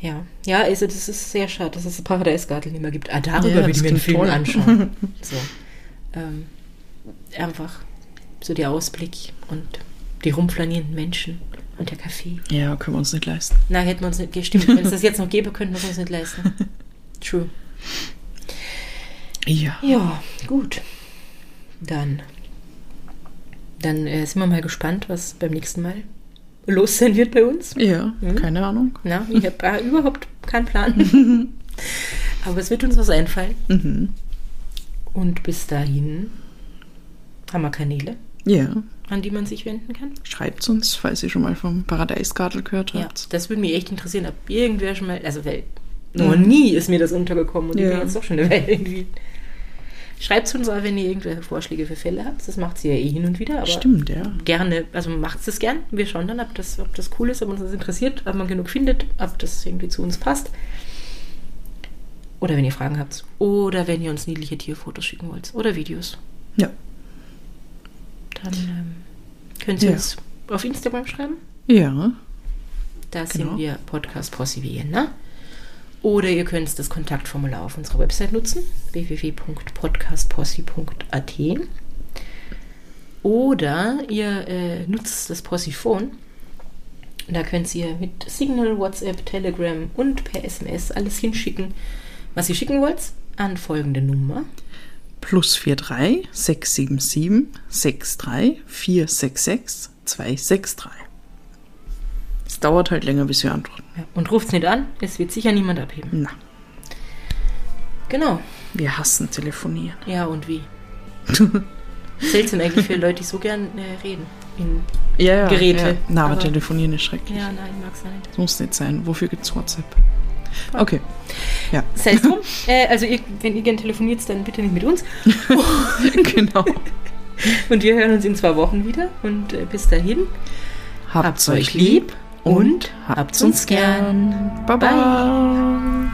Ja. ja, also das ist sehr schade, dass es das Paradisgarten nicht mehr gibt. Ah, darüber Ja, würde ich mir einen Film toll. anschauen. So. Ähm, einfach so der Ausblick und die rumflanierenden Menschen und der Kaffee. Ja, können wir uns nicht leisten. Na, hätten wir uns nicht gestimmt. Wenn es das jetzt noch gäbe, könnten wir es uns nicht leisten. True. Ja. Ja, gut. Dann. Dann äh, sind wir mal gespannt, was beim nächsten Mal los sein wird bei uns. Ja, Mhm. keine Ahnung. Na, ich habe äh, überhaupt keinen Plan. Aber es wird uns was einfallen. Mhm. Und bis dahin haben wir Kanäle, Ja, an die man sich wenden kann. schreibt uns, falls ihr schon mal vom Paradisgarten gehört Ja, habt. das würde mich echt interessieren, ob irgendwer schon mal, also weil noch nie ist mir das untergekommen und ich Ja. bin jetzt doch schon eine Weile irgendwie. Schreibt uns auch, wenn ihr irgendwelche Vorschläge für Fälle habt. Das macht sie ja eh hin und wieder, aber Stimmt, ja. gerne, also macht es gern. Wir schauen dann, ob das, ob das cool ist, ob uns das interessiert, ob man genug findet, ob das irgendwie zu uns passt. Oder wenn ihr Fragen habt. Oder wenn ihr uns niedliche Tierfotos schicken wollt. Oder Videos. Ja. Dann ähm, könnt ihr Ja. uns auf Instagram schreiben. Ja. Da Genau. sind wir Podcast Posse Vienna. Oder ihr könnt das Kontaktformular auf unserer Website nutzen, www.podcastpossi.at. Oder ihr äh, nutzt das Possiphone. Da könnt ihr mit Signal, WhatsApp, Telegram und per SMS alles hinschicken, was ihr schicken wollt, an folgende Nummer. Plus 43 677 63 466 263. Es dauert halt länger, bis wir antworten. Ja, und ruft es nicht an, es wird sicher niemand abheben. Na, Genau. wir hassen telefonieren. Ja, und wie? Seltsam eigentlich für Leute, die so gern äh, reden. In, Ja, ja. Geräte. Ja. Na, aber, Aber- telefonieren ist schrecklich. ja, nein, ich mag es nicht. Das muss nicht sein. Wofür gibt's WhatsApp? Okay. Ja, Sei es drum. äh, also, ihr, wenn ihr gern telefoniert, dann bitte nicht mit uns. genau. Und wir hören uns in zwei Wochen wieder. Und äh, bis dahin, Habt's euch lieb und habt's uns gern. Bye bye.